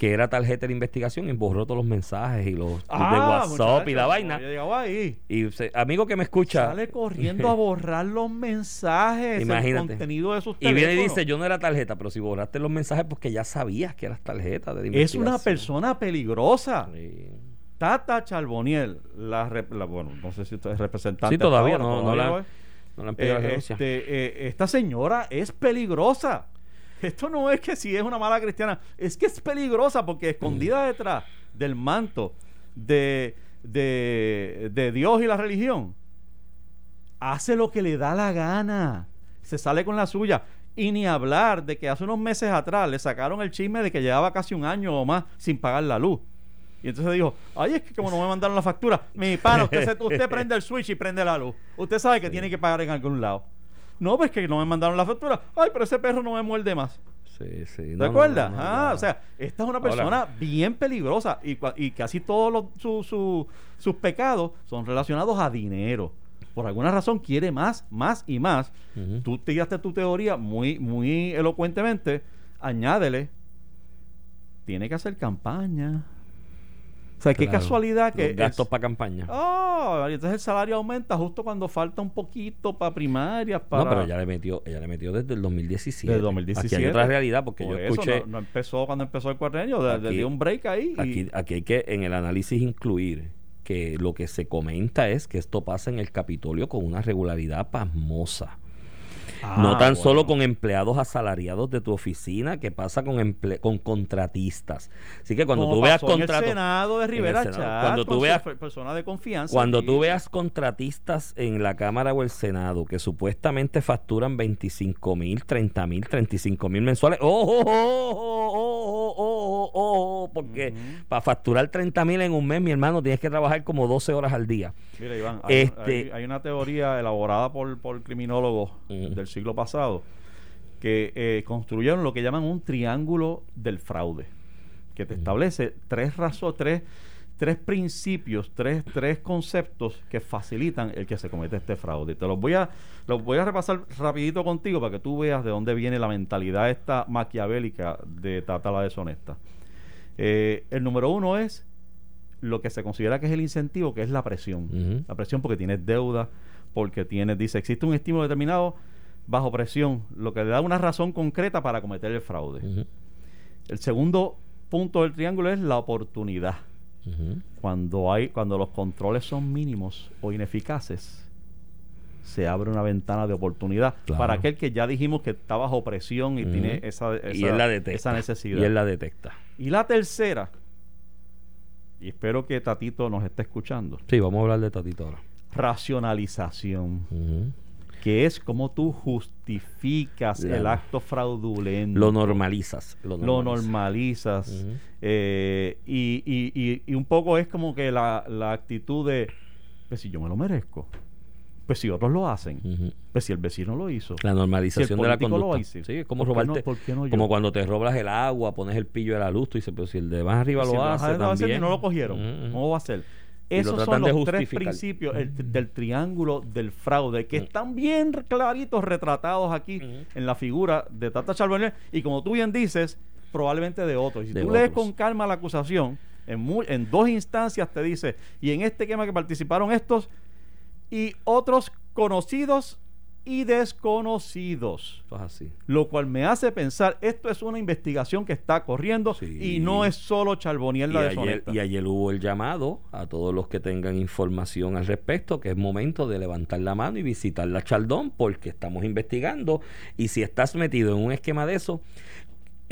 que era tarjeta de investigación y borró todos los mensajes y los Ah, de WhatsApp muchacho, y la vaina. ahí. Y se- amigo que me escucha Sale corriendo a borrar los mensajes, Imagínate. el contenido de sus y viene y teléfonos. dice, yo no era tarjeta, pero si borraste los mensajes porque ya sabías que eras tarjeta de es una investigación. persona peligrosa. Sí. Tata Charboniel, la, la- bueno, no sé si usted es representante. Sí, todavía no, no la-. No han pedido la Eh, este, eh, esta señora es peligrosa. Esto no es que si es una mala cristiana, es que es peligrosa porque escondida detrás del manto de, de, de Dios y la religión, hace lo que le da la gana. Se sale con la suya. Y ni hablar de que hace unos meses atrás le sacaron el chisme de que llevaba casi un año o más sin pagar la luz. Y entonces dijo, ay, es que como no me mandaron la factura, mi pana, usted, se- usted prende el switch y prende la luz. Usted sabe que tiene que pagar en algún lado. No, pues que no me mandaron la factura. Ay, pero ese perro no me muerde más. Sí, sí. ¿Te No, no, acuerdas? no, no, ah, o sea, esta es una Ahora- persona bien peligrosa y, casi todos los- su- su- sus pecados son relacionados a dinero. Por alguna razón quiere más, más y más. Ujú. Tú tiraste tu teoría muy, muy elocuentemente. Añádele, tiene que hacer campaña. O sea, qué Claro. casualidad que... Los gastos para campaña. Oh, entonces el salario aumenta justo cuando falta un poquito para primarias, para... No, pero ella le metió, ella le metió desde el 2017. Desde 2017. Aquí hay otra realidad porque Por yo eso, escuché no, no empezó cuando empezó el cuatrenio, de- le dio un break ahí. y- aquí, aquí hay que en el análisis incluir que lo que se comenta es que esto pasa en el Capitolio con una regularidad pasmosa. Ah, no tan bueno. solo con empleados asalariados de tu oficina, que pasa con emple- con contratistas. Así que cuando Como tú veas contratos Senado de Rivera Senado, Chat, cuando tú veas- fe- persona de confianza. Cuando allí. tú veas contratistas en la Cámara o el Senado que supuestamente facturan 25 mil, 30 mil, 35 mil mensuales, ojo, ojo, ojo, ojo, ojo, porque Ujú. para facturar 30 mil en un mes, mi hermano, tienes que trabajar como 12 horas al día. Mira, Iván, hay, Este- hay- hay una teoría elaborada por, por criminólogos Ujú. del siglo pasado que eh, construyeron lo que llaman un triángulo del fraude, que te establece tres razones, tres, tres principios, tres, tres conceptos que facilitan el que se comete este fraude. Te los voy a, los voy a repasar rapidito contigo para que tú veas de dónde viene la mentalidad esta maquiavélica de Tata la deshonesta. Eh, el número uno es lo que se considera que es el incentivo, que es la presión. La presión porque tienes deuda, porque tienes, dice, existe un estímulo determinado bajo presión, lo que le da una razón concreta para cometer el fraude. El segundo punto del triángulo es la oportunidad. Cuando hay, cuando los controles son mínimos o ineficaces, se abre una ventana de oportunidad Claro. para aquel que ya dijimos que está bajo presión y tiene esa, y esa- él la detecta. esa necesidad. Y él la detecta. Y la tercera, y espero que Tatito nos esté escuchando, Sí, vamos a hablar de Tatito ahora. racionalización. Que es como tú justificas el acto fraudulento. Lo normalizas. Lo lo normalizas. eh, y, y- y- y un poco es como que la, la actitud de, pues si yo me lo merezco, pues si otros lo hacen, pues si el vecino lo hizo. La normalización Si el de la lo conducta. hizo, Sí, es como ¿por qué no- robarte. no yo? como cuando te robas el agua, pones el pillo de la luz, tú dices, pero si el de más arriba Si lo hace, lo también. no lo cogieron. ¿cómo va a ser? Esos son de los tres principios el- del triángulo del fraude, que están bien claritos retratados aquí en la figura de Tata Charbonnier y como tú bien dices, probablemente de otros. Y si De tú lees con calma la acusación, en, en dos instancias te dice, y en este tema que participaron estos y otros conocidos y desconocidos. Así. Lo cual me hace pensar, esto es una investigación que está corriendo Sí. y no es solo Charbonnier Y la ayer, deshonesta. y ayer hubo el llamado a todos los que tengan información al respecto, que es momento de levantar la mano y visitar la Chaldón, porque estamos investigando. Y si estás metido en un esquema de eso,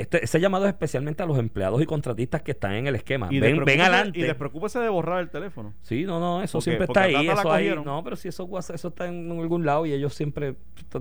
este, ese llamado es especialmente a los empleados y contratistas que están en el esquema. Y ven, ven adelante. Y despreocúpese de borrar el teléfono. Sí, no, no, eso Porque- siempre está ahí. Eso, ahí no, pero si eso, eso está en algún lado y ellos siempre,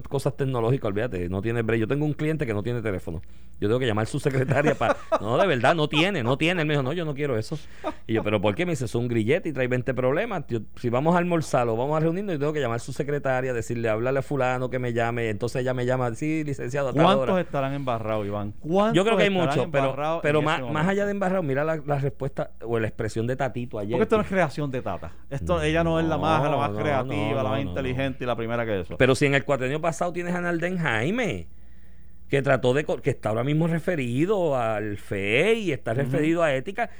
cosas tecnológicas, olvídate, no tiene. Yo tengo un cliente que no tiene teléfono. Yo tengo que llamar a su secretaria para. No, de verdad, no tiene, no tiene. Él me dijo, no, yo no quiero eso. Y yo, ¿pero por qué? Me dice, es un grillete y trae 20 problemas. Yo, si vamos a almorzar o vamos a reunirnos, yo tengo que llamar a su secretaria, decirle, háblale a Fulano que me llame. Entonces ella me llama, sí, licenciado, a tal ¿Cuántos hora". estarán embarrados, Iván? ¿Cuántos Yo creo que hay muchos, pero, pero más, más allá de embarrado, mira la, la respuesta o la expresión de Tatito ayer. Porque esto no es creación de Tata. Esto, No, ella no es la más, la más no, creativa, no, la más inteligente y la primera que eso. Pero si en el cuatrenio pasado tienes a Nalden Jaime, que trató de, que está ahora mismo referido al FE y está referido a ética,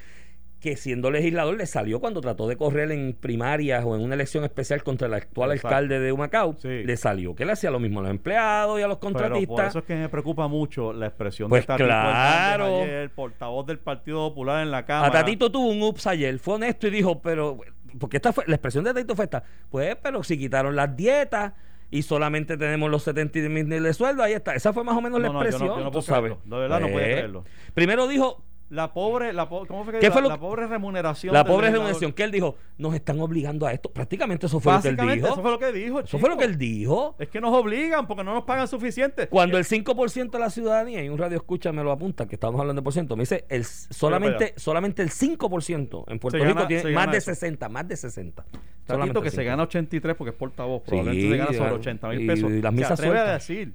que siendo legislador le salió cuando trató de correr en primarias o en una elección especial contra el actual Exacto. alcalde de Humacao, Sí. le salió que le hacía lo mismo a los empleados y a los Pero por contratistas. eso es que me preocupa mucho la expresión Pues de Tatito claro. Ayer, portavoz del Partido Popular en la Cámara. A Tatito tuvo un ups ayer, fue honesto y dijo, pero, porque esta fue, la expresión de Tatito fue esta, pues, pero si quitaron las dietas y solamente tenemos los 70 mil de sueldo, ahí está. Esa fue más o menos la No, no, yo no- expresión, yo no tú puedo sabes. creerlo. De verdad no puedo Eh, creerlo. Primero dijo, La pobre, la po- ¿cómo fue que ¿Qué fue lo la pobre remuneración? la pobre remuneración, que él dijo, nos están obligando a esto. Prácticamente eso fue lo que él dijo. eso fue lo que dijo. Eso fue lo chico. que él dijo. Es que nos obligan porque no nos pagan suficiente. Cuando el 5% de la ciudadanía, y un radio escucha me lo apunta, que estamos hablando de por ciento, me dice, el, solamente, solamente el 5% en Puerto Se Rico gana- tiene se más de eso. 60, más de 60. Tatito Solamente que el se 5. gana 83 porque es portavoz, Sí, probablemente se gana sobre ya. 80 mil Y pesos. las se misas atreve a decir,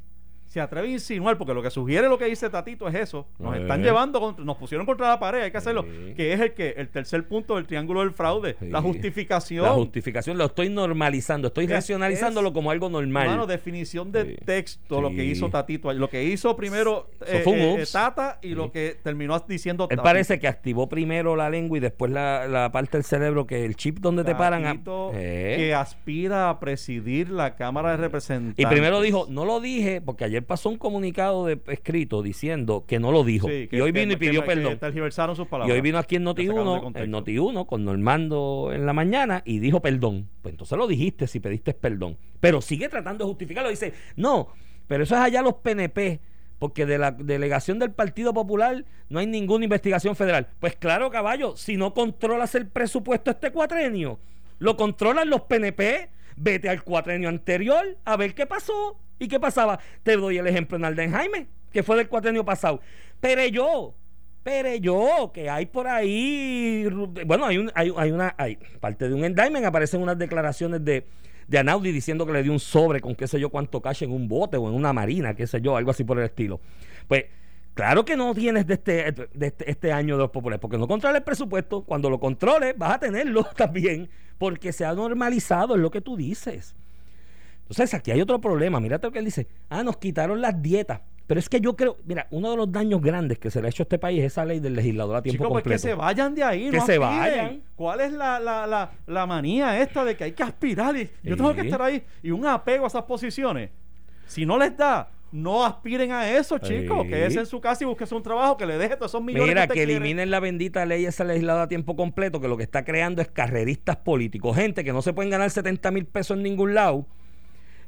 se atreve a insinuar, porque lo que sugiere lo que dice Tatito es eso. Nos Eh. están llevando, contra- nos pusieron contra la pared, hay que hacerlo. Que es el que el tercer punto del triángulo del fraude, la justificación. La justificación lo estoy normalizando, estoy racionalizándolo es- como algo normal. Hermano, definición de texto, lo que hizo Tatito. Lo que hizo primero eh, eh. Tata y lo que terminó diciendo Él Tatito. parece que activó primero la lengua y después la, la parte del cerebro, que el chip donde te paran. a- Tatito Eh. que aspira a presidir la Cámara de Representantes. Y primero dijo, no lo dije, porque ayer pasó un comunicado de escrito diciendo que no lo dijo. Sí, que- y hoy que- vino y pidió que perdón. Y hoy vino aquí en Que sacaron de Noti1, contexto. en Noti1, con Normando en la mañana y dijo perdón. Pues entonces lo dijiste si pediste perdón. Pero sigue tratando de justificarlo. Dice, no, pero eso es allá los PNP. Porque de la delegación del Partido Popular no hay ninguna investigación federal. Pues claro, caballo, si no controlas el presupuesto este cuatrenio, lo controlan los PNP. Vete al cuatrenio anterior a ver qué pasó y qué pasaba. Te doy el ejemplo en Alden Jaime, que fue del cuatrenio pasado. Pero yo, pero yo, que hay por ahí, bueno, hay, un, hay, hay una, parte de un endictment, aparecen unas declaraciones de, de Anaudi diciendo que le dio un sobre con qué sé yo cuánto cash en un bote o en una marina, qué sé yo, algo así por el estilo. Pues, claro que no tienes de este, de este, este año de los populares, porque no controla el presupuesto. Cuando lo controles, vas a tenerlo también, porque se ha normalizado, es lo que tú dices. Entonces, aquí hay otro problema. Mírate lo que él dice. Ah, nos quitaron las dietas. Pero es que yo creo, mira, uno de los daños grandes que se le ha hecho a este país es esa ley del legislador a tiempo Chicos, pues completo. que se vayan de ahí. Que no se aspiren. vayan. ¿Cuál es la, la, la, la manía esta de que hay que aspirar? Y yo tengo que estar ahí. Y un apego a esas posiciones. Si no les da, no aspiren a eso, chicos. Sí. Quédese en su casa y búsquese un trabajo que le deje todos esos millones Mira, que, que eliminen la bendita ley esa legislada a tiempo completo, que lo que está creando es carreristas políticos. Gente que no se pueden ganar 70 mil pesos en ningún lado.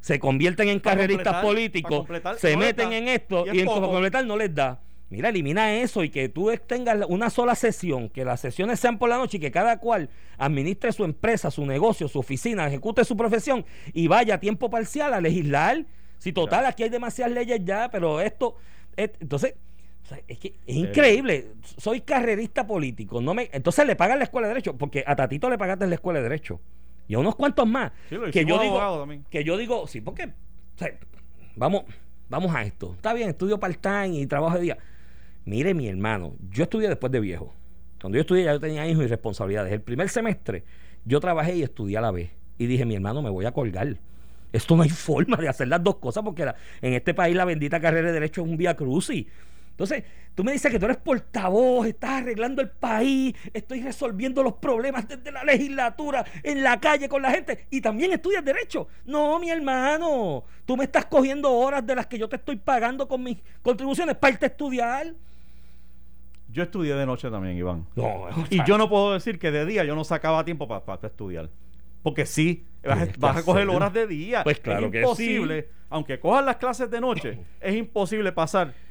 Se convierten en carreristas políticos, completar, se no meten en esto Y y, en poco. completar no les da. Mira, elimina eso y que tú tengas una sola sesión, que las sesiones sean por la noche y que cada cual administre su empresa, su negocio, su oficina, ejecute su profesión y vaya a tiempo parcial a legislar. Si total, aquí hay demasiadas leyes ya, pero esto, entonces, es que es increíble. Soy carrerista político. No me, entonces le pagan la escuela de derecho, porque a Tatito le pagaste la escuela de derecho. Y a unos cuantos más. que yo digo, que yo digo, sí, porque vamos, vamos a esto. Está bien, estudio part-time y trabajo de día. Mire, mi hermano, yo estudié después de viejo. Cuando yo estudié ya yo tenía hijos y responsabilidades. El primer semestre yo trabajé y estudié a la vez. Y dije, mi hermano, me voy a colgar. Esto no hay forma de hacer las dos cosas porque en este país la bendita carrera de derecho es un vía crucis. Entonces, tú me dices que tú eres portavoz, estás arreglando el país, estoy resolviendo los problemas desde la legislatura, en la calle con la gente, y también estudias derecho. No, mi hermano, tú me estás cogiendo horas de las que yo te estoy pagando con mis contribuciones para irte a estudiar. Yo estudié de noche también, Iván. y yo no puedo decir que de día yo no sacaba tiempo para, estudiar. Porque sí, vas, a coger horas de día. Pues claro es imposible, aunque cojas las clases de noche, es imposible pasar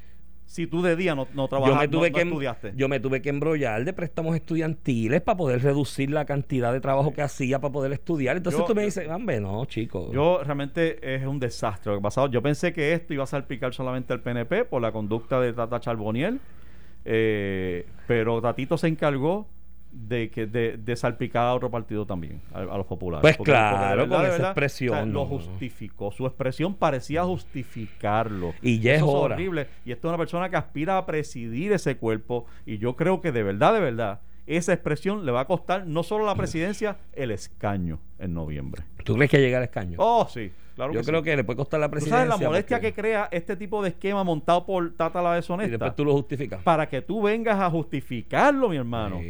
si tú de día no, no trabajas, yo me tuve que, em- estudiaste. Yo me tuve que embrollar de préstamos estudiantiles para poder reducir la cantidad de trabajo que hacía para poder estudiar. Entonces tú me dices, hombre, no, chico. Yo realmente es un desastre lo que pasado. Yo pensé que esto iba a salpicar solamente al PNP por la conducta de Tata Charboniel eh, pero Tatito se encargó de que de, salpicar a otro partido también, a, los populares. Pues claro, con esa expresión. Lo justificó. Su expresión parecía justificarlo. Y ya es horrible. Y esto es una persona que aspira a presidir ese cuerpo. Y yo creo que de verdad, de verdad, esa expresión le va a costar no solo la presidencia, el escaño en noviembre. ¿Tú crees que llega al escaño? Oh, sí. Yo creo que le puede costar la presidencia. ¿Tú sabes la molestia que crea este tipo de esquema montado por Tata la deshonesta? Y después tú lo justificas. Para que tú vengas a justificarlo, mi hermano.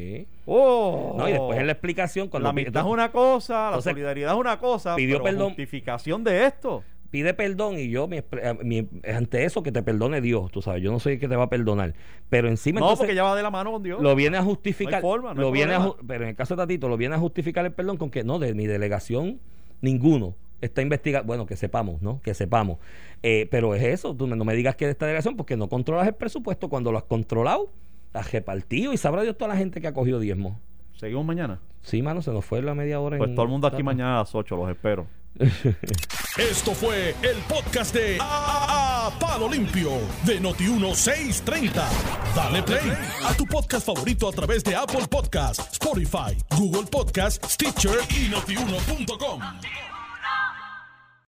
Oh, no, y después en la explicación. Cuando la amistad es una cosa, la solidaridad es una cosa. Pidió pero perdón. justificación de esto pide perdón y yo eh, ante eso que te perdone Dios, tú sabes, yo no sé qué te va a perdonar, pero encima No, porque ya va de la mano con Dios. Lo viene a justificar, lo viene pero en el caso de Tatito lo viene a justificar el perdón con que no de mi delegación ninguno está investigando, bueno, que sepamos, ¿no? Que sepamos. Eh, pero es eso, tú no me digas que de esta delegación porque no controlas el presupuesto cuando lo has controlado, has repartido y sabrá Dios toda la gente que ha cogido diezmo. ¿Seguimos mañana? Sí, mano, se nos fue la media hora. Pues todo el mundo aquí mañana a las 8, los espero. Esto fue el podcast de a, Palo Limpio de Noti1630. Dale play a tu podcast favorito a través de Apple Podcasts, Spotify, Google Podcasts, Stitcher y notiuno.com.